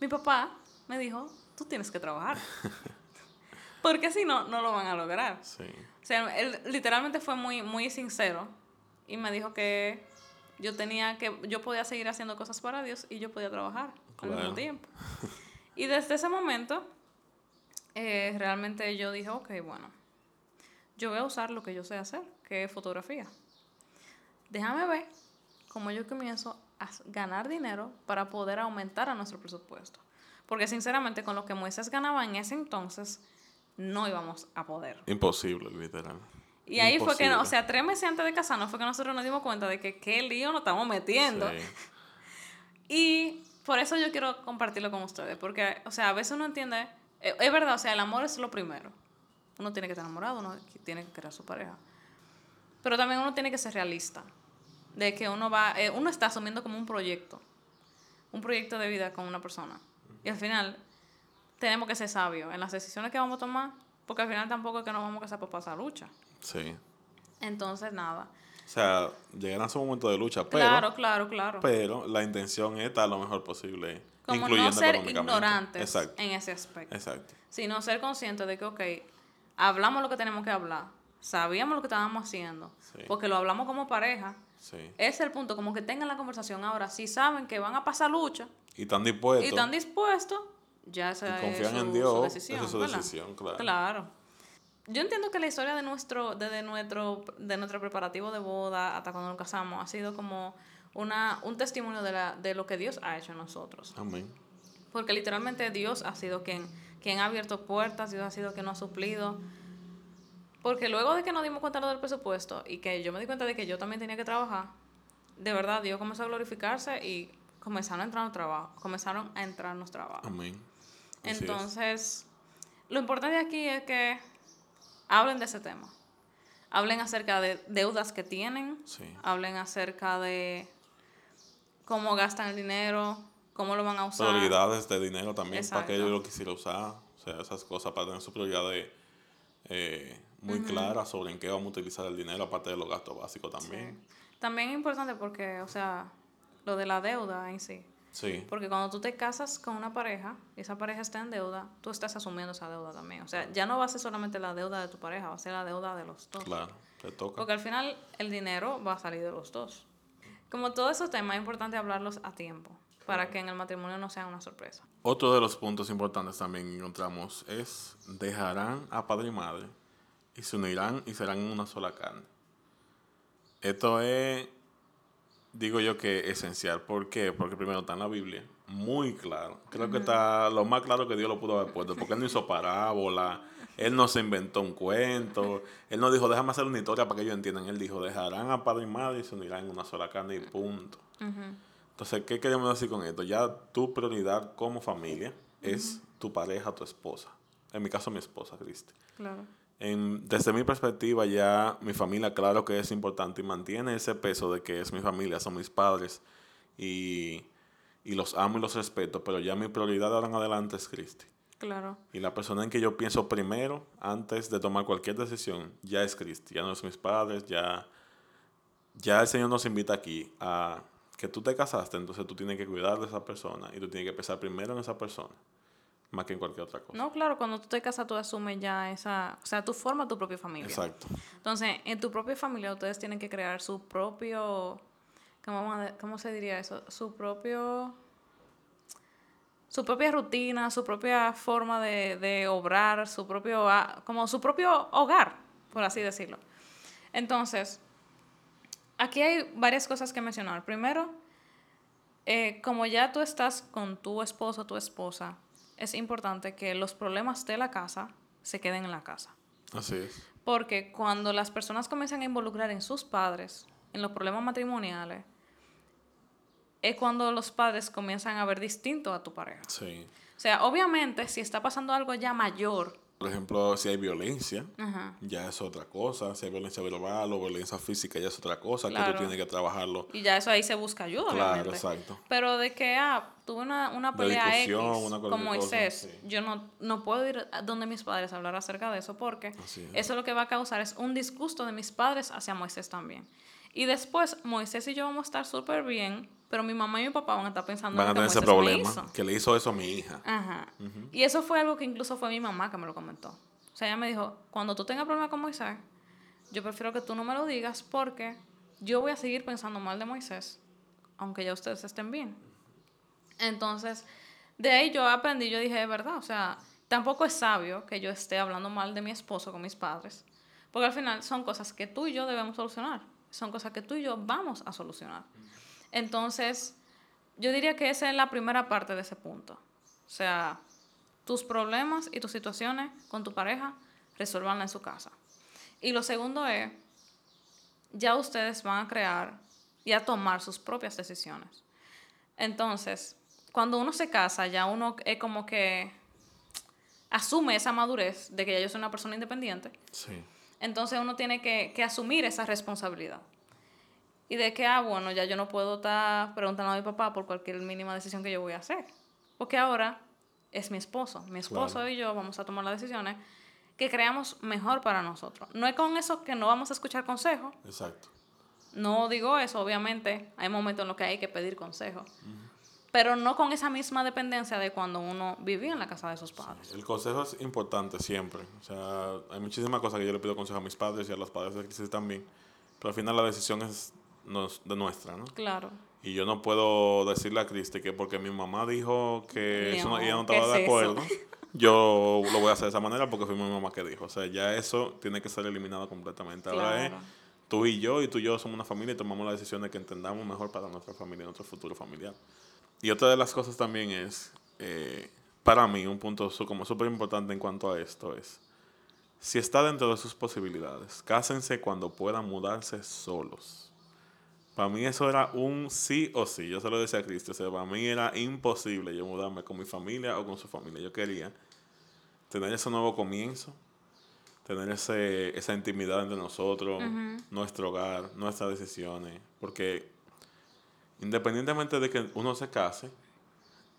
mi papá me dijo, tú tienes que trabajar. Porque si no, no lo van a lograr. sí. O sea, él literalmente fue muy, muy sincero y me dijo que yo tenía que, yo podía seguir haciendo cosas para Dios y yo podía trabajar al mismo tiempo. Y desde ese momento, eh, realmente yo dije, ok, bueno, yo voy a usar lo que yo sé hacer, que es fotografía. Déjame ver cómo yo comienzo a ganar dinero para poder aumentar a nuestro presupuesto. Porque sinceramente con lo que Moisés ganaba en ese entonces, no íbamos a poder. Imposible, literal. Y ahí fue que, o Imposible. sea, tres meses antes de casarnos fue que nosotros nos dimos cuenta de que qué lío nos estamos metiendo. Sí. Y por eso yo quiero compartirlo con ustedes, porque, o sea, a veces uno entiende, eh, es verdad, o sea, el amor es lo primero. Uno tiene que estar enamorado, uno tiene que a su pareja. Pero también uno tiene que ser realista, de que uno va, eh, uno está asumiendo como un proyecto, un proyecto de vida con una persona. Y al final tenemos que ser sabios en las decisiones que vamos a tomar, porque al final tampoco es que nos vamos a casar para pasar lucha. Sí. Entonces, nada. O sea, llegará su momento de lucha, pero, claro, claro, claro. pero la intención es estar lo mejor posible, Como incluyendo no ser ignorantes Exacto, en ese aspecto. exacto. sino ser conscientes de que, ok, hablamos lo que tenemos que hablar, sabíamos lo que estábamos haciendo, Sí. porque lo hablamos como pareja. Sí. Ese es el punto, como que tengan la conversación ahora. Si saben que van a pasar lucha Y están dispuestos. y están dispuestos, ya esa y es confían su, en su Dios. decisión. esa es su ¿verdad? decisión, claro. Claro. Yo entiendo que la historia de nuestro, desde nuestro, de nuestro preparativo de boda hasta cuando nos casamos ha sido como una, un testimonio de, la, de lo que Dios ha hecho en nosotros. Amén. Porque literalmente Dios ha sido quien, quien ha abierto puertas, Dios ha sido quien nos ha suplido. Porque luego de que nos dimos cuenta lo del presupuesto y que yo me di cuenta de que yo también tenía que trabajar, de verdad Dios comenzó a glorificarse y comenzaron a entrar los trabajos, comenzaron a entrar los trabajos. Amén. Así es. Entonces, lo importante aquí es que hablen de ese tema. Hablen acerca de deudas que tienen, Sí. hablen acerca de cómo gastan el dinero, cómo lo van a usar. Prioridades de dinero también, para que yo lo quisiera usar. O sea, esas cosas para tener su prioridades eh, muy claras sobre en qué vamos a utilizar el dinero, aparte de los gastos básicos también. También es importante porque, o sea, lo de la deuda en sí. Sí, Porque cuando tú te casas con una pareja y esa pareja está en deuda, tú estás asumiendo esa deuda también. O sea, ya no va a ser solamente la deuda de tu pareja, va a ser la deuda de los dos. claro, te toca. Porque al final el dinero va a salir de los dos. Como todos esos temas, es importante hablarlos a tiempo para que en el matrimonio no sea una sorpresa. Otro de los puntos importantes también que encontramos es dejarán a padre y madre y se unirán y serán una sola carne. Esto es, digo yo que esencial. ¿Por qué? Porque primero está en la Biblia, muy claro. Creo que está lo más claro que Dios lo pudo haber puesto, porque Él no hizo parábola, Él no se inventó un cuento, Él no dijo, déjame hacer una historia para que ellos entiendan. Él dijo, dejarán a padre y madre y se unirán en una sola carne y punto. Entonces, ¿qué queremos decir con esto? Ya tu prioridad como familia es tu pareja, tu esposa. En mi caso, mi esposa, Cristi. Claro. En- desde mi perspectiva, ya mi familia, claro que es importante y mantiene ese peso de que es mi familia, son mis padres y, y los amo y los respeto, pero ya mi prioridad ahora en adelante es Cristi. Claro. Y la persona en que yo pienso primero, antes de tomar cualquier decisión, ya es Cristi, ya no es mis padres, ya, ya el Señor nos invita aquí a que tú te casaste, entonces tú tienes que cuidar de esa persona y tú tienes que pensar primero en esa persona. Más que en cualquier otra cosa. No, claro, cuando tú te casas tú asumes ya esa, o sea, tú formas tu propia familia. Exacto. Entonces, en tu propia familia ustedes tienen que crear su propio, ¿cómo, cómo se diría eso? Su propio, su propia rutina, su propia forma de, de obrar, su propio, como su propio hogar, por así decirlo. Entonces, aquí hay varias cosas que mencionar. Primero, eh, como ya tú estás con tu esposo o tu esposa, es importante que los problemas de la casa se queden en la casa. Así es. Porque cuando las personas comienzan a involucrar en sus padres, en los problemas matrimoniales, es cuando los padres comienzan a ver distinto a tu pareja. Sí. O sea, obviamente, si está pasando algo ya mayor, por ejemplo, si hay violencia, ya es otra cosa. Si hay violencia verbal o violencia física, ya es otra cosa que tú tienes que trabajarlo. Y ya eso ahí se busca ayuda, claro, exacto. Pero de que, ah, tuve una, una pelea X con Moisés, yo no, no puedo ir a donde mis padres a hablar acerca de eso porque eso lo que va a causar es un disgusto de mis padres hacia Moisés también. Y después, Moisés y yo vamos a estar súper bien, pero mi mamá y mi papá van a estar pensando van a tener ese problema, que le hizo eso a mi hija. Ajá. Y eso fue algo que incluso fue mi mamá que me lo comentó. O sea, ella me dijo, cuando tú tengas problemas con Moisés, yo prefiero que tú no me lo digas porque yo voy a seguir pensando mal de Moisés, aunque ya ustedes estén bien. Entonces, de ahí yo aprendí, yo dije, es verdad, o sea, tampoco es sabio que yo esté hablando mal de mi esposo con mis padres, porque al final son cosas que tú y yo debemos solucionar son cosas que tú y yo vamos a solucionar. Entonces, yo diría que esa es la primera parte de ese punto. O sea, tus problemas y tus situaciones con tu pareja, resuélvanla en su casa. Y lo segundo es, ya ustedes van a crear y a tomar sus propias decisiones. Entonces, cuando uno se casa, ya uno es como que asume esa madurez de que ya yo soy una persona independiente. Sí entonces uno tiene que, asumir esa responsabilidad. Y de que, ah, bueno, ya yo no puedo estar preguntando a mi papá por cualquier mínima decisión que yo voy a hacer. Porque ahora es mi esposo. Mi esposo y yo vamos a tomar las decisiones que creamos mejor para nosotros. No es con eso que no vamos a escuchar consejo. Exacto. No digo eso, obviamente. Hay momentos en los que hay que pedir consejo pero no con esa misma dependencia de cuando uno vivía en la casa de sus padres. el consejo es importante siempre. O sea, hay muchísimas cosas que yo le pido consejo a mis padres y a los padres de Crisis también, pero al final la decisión es de nuestra, ¿no? Claro. Y yo no puedo decirle a Cristi que porque mi mamá dijo que eso ella no estaba de acuerdo, yo lo voy a hacer de esa manera porque fue mi mamá que dijo. O sea, ya eso tiene que ser eliminado completamente. Ahora es tú y yo, y tú y yo somos una familia y tomamos la decisión de que entendamos mejor para nuestra familia y nuestro futuro familiar. Y otra de las cosas también es, eh, para mí, un punto como súper importante en cuanto a esto es, si está dentro de sus posibilidades, cásense cuando puedan mudarse solos. Para mí eso era un sí o sí. Yo se lo decía a Cristo. O sea, para mí era imposible yo mudarme con mi familia o con su familia. Yo quería tener ese nuevo comienzo, tener ese, esa intimidad entre nosotros, nuestro hogar, nuestras decisiones. Porque independientemente de que uno se case,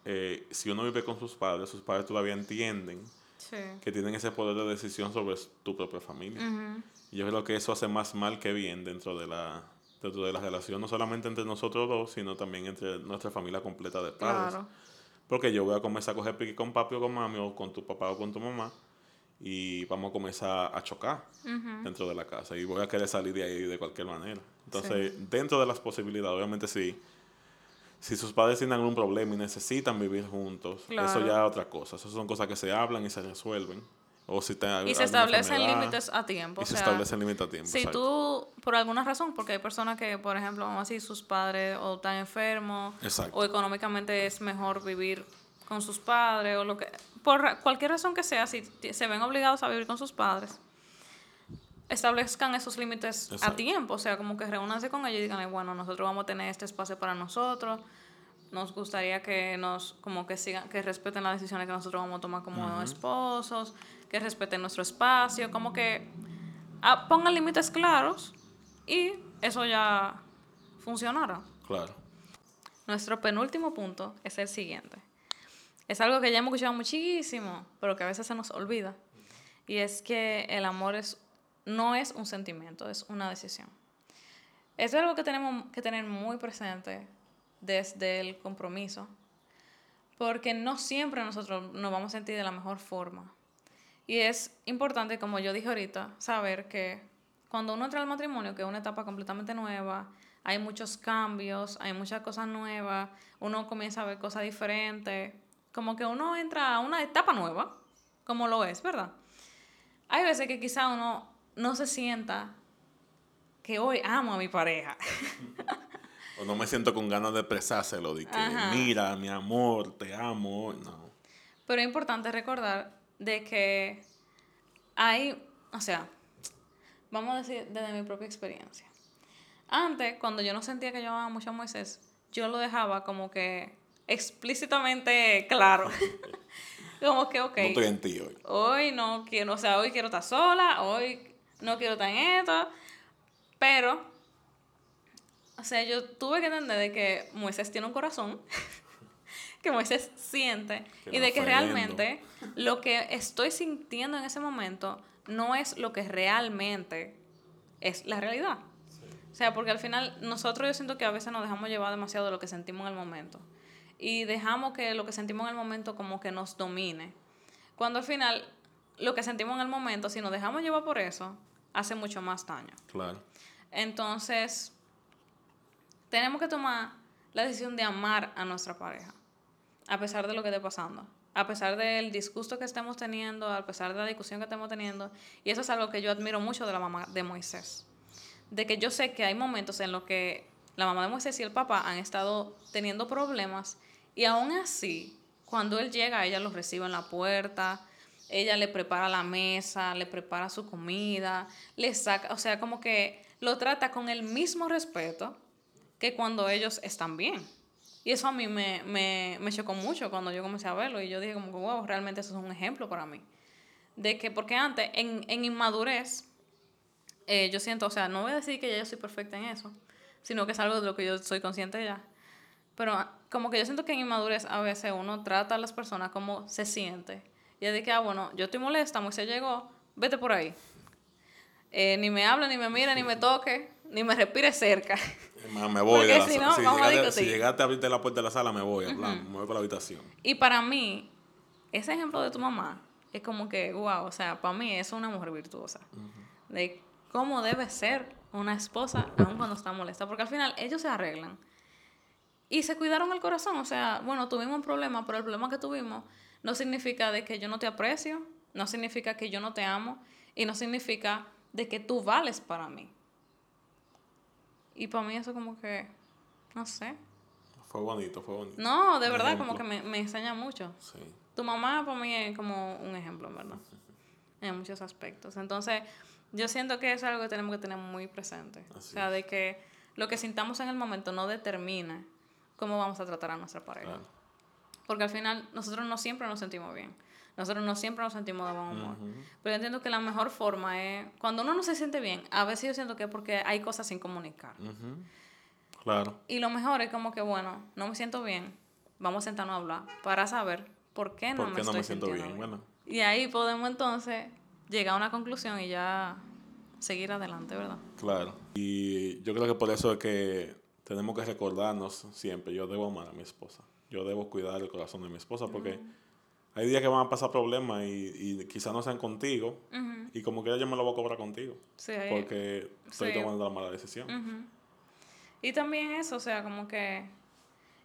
eh, si uno vive con sus padres, sus padres todavía entienden que tienen ese poder de decisión sobre tu propia familia. Y yo creo que eso hace más mal que bien dentro de la dentro de la relación, no solamente entre nosotros dos, sino también entre nuestra familia completa de padres. Porque yo voy a comenzar a coger pique con papi o con mami, o con tu papá o con tu mamá, y vamos a comenzar a chocar dentro de la casa. Y voy a querer salir de ahí de cualquier manera. Entonces, dentro de las posibilidades, obviamente sí si sus padres tienen algún problema y necesitan vivir juntos, eso ya es otra cosa. Esas son cosas que se hablan y se resuelven. O si y se establecen límites a tiempo. Y se establecen límites a tiempo. Si tú, por alguna razón, porque hay personas que, por ejemplo, vamos así, sus padres o están enfermos, o económicamente es mejor vivir con sus padres, o lo que. Por cualquier razón que sea, si se ven obligados a vivir con sus padres, establezcan esos límites a tiempo, o sea, como que reúnanse con ellos y digan, bueno, nosotros vamos a tener este espacio para nosotros, nos gustaría que nos, como que sigan, que respeten las decisiones que nosotros vamos a tomar como esposos, que respeten nuestro espacio, como que ah, pongan límites claros y eso ya funcionará. Claro. Nuestro penúltimo punto es el siguiente. Es algo que ya hemos escuchado muchísimo, pero que a veces se nos olvida. Y es que el amor es no es un sentimiento, es una decisión. Es algo que tenemos que tener muy presente desde el compromiso, Porque no siempre nosotros nos vamos a sentir de la mejor forma. Y es importante, como yo dije ahorita, saber que cuando uno entra al matrimonio, que es una etapa completamente nueva, hay muchos cambios, hay muchas cosas nuevas, uno comienza a ver cosas diferentes, como que uno entra a una etapa nueva, como lo es, ¿verdad? Hay veces que quizá uno no se sienta que hoy amo a mi pareja. o no me siento con ganas de expresárselo, de que mira, mi amor, te amo, no. Pero es importante recordar de que hay, o sea, vamos a decir desde mi propia experiencia. Antes, cuando yo no sentía que yo amaba mucho a Moisés, yo lo dejaba como que explícitamente claro. como que, ok. No estoy en ti hoy. Hoy no quiero, o sea, hoy quiero estar sola, hoy no quiero estar en esto. Pero, o sea, yo tuve que entender de que Moisés tiene un corazón, que Moisés siente, y de que realmente lo que estoy sintiendo en ese momento no es lo que realmente es la realidad. O sea, porque al final nosotros yo siento que a veces nos dejamos llevar demasiado de lo que sentimos en el momento. Y dejamos que lo que sentimos en el momento como que nos domine. Cuando al final lo que sentimos en el momento, si nos dejamos llevar por eso, hace mucho más daño. Claro. Entonces, tenemos que tomar la decisión de amar a nuestra pareja, a pesar de lo que esté pasando, a pesar del disgusto que estemos teniendo, a pesar de la discusión que estemos teniendo. Y eso es algo que yo admiro mucho de la mamá de Moisés de que yo sé que hay momentos en los que la mamá de Moisés y el papá han estado teniendo problemas y aún así, cuando él llega, ella los recibe en la puerta, ella le prepara la mesa, le prepara su comida, le saca, o sea, como que lo trata con el mismo respeto que cuando ellos están bien. Y eso a mí me, me, me chocó mucho cuando yo comencé a verlo y yo dije como que, wow, realmente eso es un ejemplo para mí. De que, porque antes, en, en inmadurez, eh, yo siento, o sea, no voy a decir que ya yo soy perfecta en eso, sino que es algo de lo que yo soy consciente ya. Pero ah, como que yo siento que en inmadurez a veces uno trata a las personas como se siente. Y es de que, ah, bueno, yo estoy molesta, se llegó, vete por ahí. Eh, ni me habla, ni me mira, ni me toque, ni me respire cerca. Me voy de la si, no, si, llegaste, si, llegaste, a abrirte la puerta de la sala, me voy, a me voy para la habitación. Y para mí, ese ejemplo de tu mamá es como que, wow, o sea, para mí es una mujer virtuosa. De cómo debe ser una esposa aun cuando está molesta, porque al final ellos se arreglan. Y se cuidaron el corazón, o sea, bueno, tuvimos un problema, pero el problema que tuvimos no significa de que yo no te aprecio, no significa que yo no te amo y no significa de que tú vales para mí. Y para mí eso como que, no sé. Fue bonito, fue bonito. No, de verdad, como que me, me, enseña mucho. Sí. Tu mamá para mí es como un ejemplo, ¿verdad? En muchos aspectos. Entonces, yo siento que es algo que tenemos que tener muy presente. o sea, de que lo que sintamos en el momento no determina cómo vamos a tratar a nuestra pareja. Porque al final nosotros no siempre nos sentimos bien. Nosotros no siempre nos sentimos de buen humor. Pero yo entiendo que la mejor forma es, cuando uno no se siente bien, a veces yo siento que es porque hay cosas sin comunicar. Claro. Y lo mejor es como que, bueno, no me siento bien, vamos a sentarnos a hablar para saber por qué no, me, estoy me siento bien. Bueno. Y ahí podemos entonces llegar a una conclusión y ya seguir adelante, ¿verdad? Claro. Y yo creo que por eso es que tenemos que recordarnos siempre, yo debo amar a mi esposa, yo debo cuidar el corazón de mi esposa porque hay días que van a pasar problemas y, y quizás no sean contigo y como que yo me lo voy a cobrar contigo sí, porque estoy tomando la mala decisión. Y también eso, o sea, como que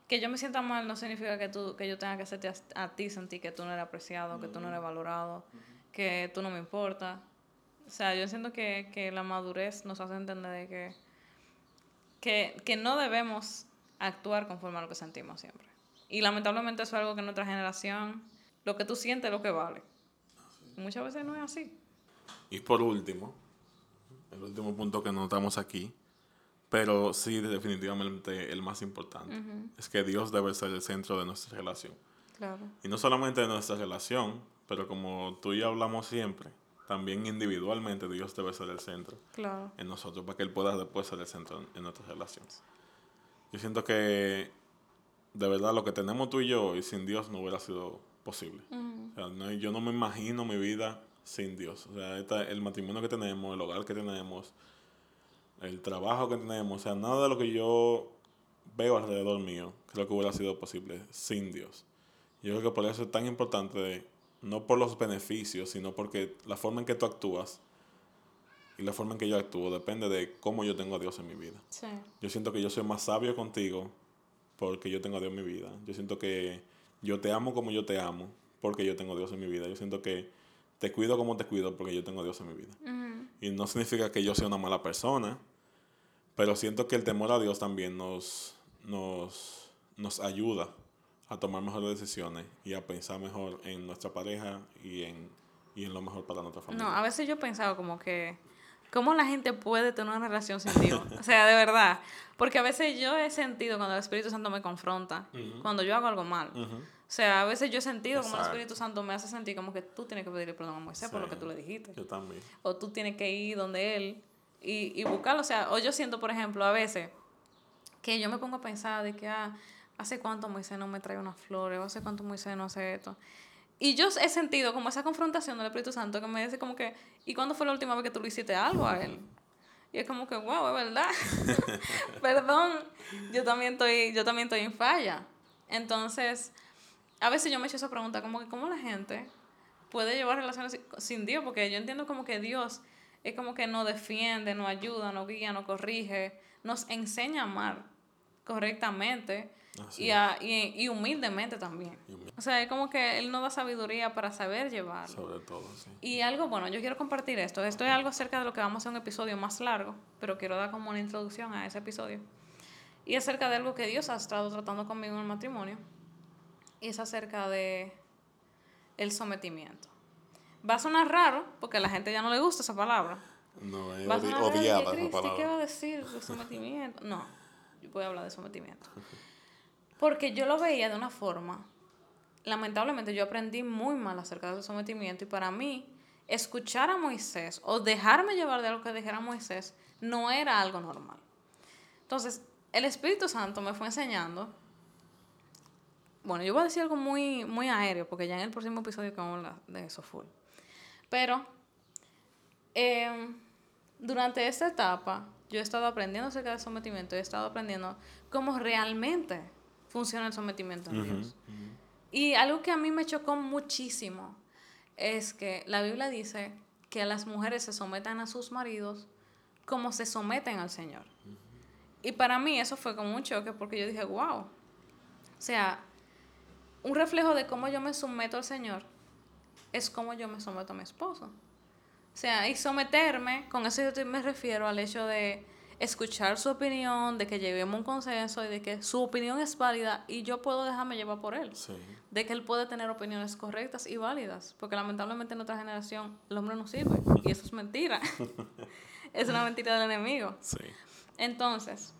que yo me sienta mal no significa que tú que yo tenga que hacerte a, ti sentir que tú no eres apreciado, que tú no eres valorado que tú no me importa. O sea, yo siento que, que la madurez nos hace entender de que, que, que, no debemos actuar conforme a lo que sentimos siempre. Y lamentablemente eso es algo que en nuestra generación, lo que tú sientes es lo que vale. muchas veces no es así. Y por último, el último punto que notamos aquí, pero sí definitivamente el más importante, es que Dios debe ser el centro de nuestra relación. Claro. Y no solamente de nuestra relación, pero como tú y yo hablamos siempre, también individualmente Dios debe ser el centro en nosotros para que Él pueda después ser el centro en, nuestras relaciones. Yo siento que de verdad lo que tenemos tú y yo y sin Dios no hubiera sido posible. yo no me imagino mi vida sin Dios. O sea, el matrimonio que tenemos, el hogar que tenemos, el trabajo que tenemos, o sea, nada de lo que yo veo alrededor mío creo que hubiera sido posible sin Dios. Yo creo que por eso es tan importante, no por los beneficios, sino porque la forma en que tú actúas y la forma en que yo actúo depende de cómo yo tengo a Dios en mi vida. Sí. Yo siento que yo soy más sabio contigo porque yo tengo a Dios en mi vida. Yo siento que yo te amo como yo te amo porque yo tengo a Dios en mi vida. Yo siento que te cuido como te cuido porque yo tengo a Dios en mi vida. Y no significa que yo sea una mala persona, pero siento que el temor a Dios también nos, nos, nos ayuda a tomar mejores decisiones y a pensar mejor en nuestra pareja y en, y en lo mejor para nuestra familia. No, a veces yo he pensado como que, ¿cómo la gente puede tener una relación sin Dios? o sea, de verdad. Porque a veces yo he sentido cuando el Espíritu Santo me confronta, cuando yo hago algo mal. O sea, a veces yo he sentido como el. Espíritu Santo me hace sentir como que tú tienes que pedirle perdón a Moisés por lo Sí. que tú le dijiste. Yo también. O tú tienes que ir donde él y, y buscarlo. O sea, o yo siento, por ejemplo, a veces que yo me pongo a pensar de que, ah, ¿hace cuánto Moisés no me trae unas flores? ¿O hace cuánto Moisés no hace esto? Y yo he sentido como esa confrontación del Espíritu Santo que me dice como que, ¿y cuándo fue la última vez que tú le hiciste algo a él? Y es como que, wow, es verdad. Perdón, yo también estoy, yo también estoy en falla. Entonces, a veces yo me he hecho esa pregunta, como que cómo la gente puede llevar relaciones sin- Dios, porque yo entiendo como que Dios es como que nos defiende, nos ayuda, nos guía, nos corrige, nos enseña a amar correctamente y, a- y, y humildemente también. Y humilde. O sea, es como que Él nos da sabiduría para saber llevarlo. Sobre todo, sí. Y algo, bueno, yo quiero compartir esto. Esto es algo acerca de lo que vamos a hacer un episodio más largo, pero quiero dar como una introducción a ese episodio. Y acerca de algo que Dios ha estado tratando conmigo en el matrimonio. Y es acerca de el sometimiento. Va a sonar raro, porque a la gente ya no le gusta esa palabra. No, es y odiada esa "Cristi, ¿qué palabra. va a decir de sometimiento? No, yo voy a hablar de sometimiento. Porque yo lo veía de una forma, lamentablemente yo aprendí muy mal acerca del sometimiento y para mí escuchar a Moisés o dejarme llevar de lo que dijera Moisés no era algo normal. Entonces, el Espíritu Santo me fue enseñando, bueno, yo voy a decir algo muy, muy aéreo, porque ya en el próximo episodio que vamos a hablar de eso full. Pero eh, durante esta etapa, yo he estado aprendiendo acerca del sometimiento, he estado aprendiendo cómo realmente funciona el sometimiento en Dios. Y algo que a mí me chocó muchísimo es que la Biblia dice que las mujeres se sometan a sus maridos como se someten al Señor. Y para mí eso fue como un choque porque yo dije, wow. O sea, un reflejo de cómo yo me someto al Señor es como yo me someto a mi esposo. O sea, y someterme, con eso yo me refiero al hecho de escuchar su opinión, de que lleguemos a un consenso y de que su opinión es válida y yo puedo dejarme llevar por él. Sí. De que él puede tener opiniones correctas y válidas. Porque lamentablemente en nuestra generación el hombre no sirve. Y eso es mentira. es una mentira del enemigo. Sí. Entonces,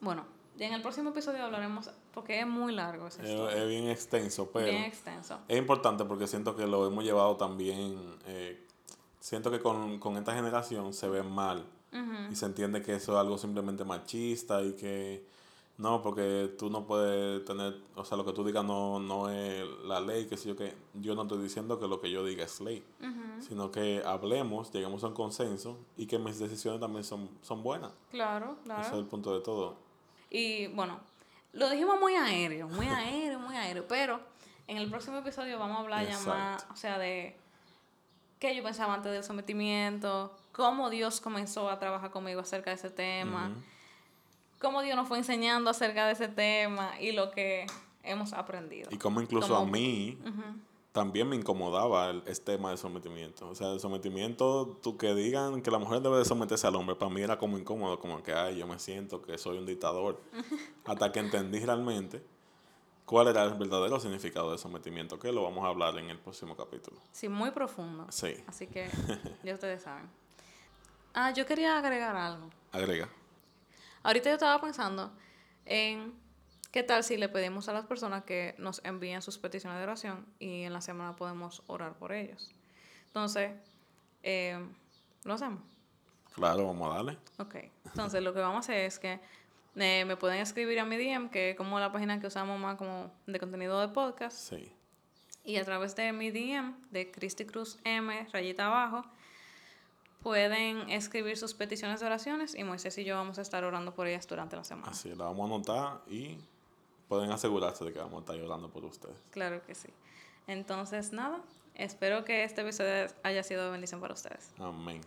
bueno, en el próximo episodio hablaremos, porque es muy largo esa Es, es bien extenso, pero bien extenso. es importante porque siento que lo hemos llevado también. eh, siento que con, con esta generación se ve mal Y se entiende que eso es algo simplemente machista y que no, porque tú no puedes tener, o sea, lo que tú digas no, no es la ley, que sé yo que yo no estoy diciendo que lo que yo diga es ley, sino que hablemos, lleguemos a un consenso y que mis decisiones también son, son buenas. Claro, claro. Ese es el punto de todo. Y bueno, lo dijimos muy aéreo, muy aéreo, muy aéreo, pero en el próximo episodio vamos a hablar ya más, o sea, de qué yo pensaba antes del sometimiento, cómo Dios comenzó a trabajar conmigo acerca de ese tema, cómo Dios nos fue enseñando acerca de ese tema y lo que hemos aprendido. Y como incluso a mí también me incomodaba el, este tema del sometimiento. O sea, el sometimiento, tú que digan que la mujer debe de someterse al hombre, para mí era como incómodo, como que, ay, yo me siento que soy un dictador. Hasta que entendí realmente cuál era el verdadero significado del sometimiento, que lo vamos a hablar en el próximo capítulo. Sí, muy profundo. Sí, Así que ya ustedes saben. Ah, yo quería agregar algo. agrega. Ahorita yo estaba pensando en qué tal si le pedimos a las personas que nos envíen sus peticiones de oración y en la semana podemos orar por ellos. Entonces, eh, ¿lo hacemos? Claro, vamos a darle. Ok. Entonces, lo que vamos a hacer es que eh, me pueden escribir a mi DM, que es como la página que usamos más como de contenido de podcast. Sí. Y a través de mi DM, de Cristi Cruz M, rayita abajo, pueden escribir sus peticiones de oraciones y Moisés y yo vamos a estar orando por ellas durante la semana. Así, la vamos a anotar y pueden asegurarse de que vamos a estar llorando por ustedes. Claro que sí. Entonces, nada, espero que este episodio haya sido de bendición para ustedes. Amén.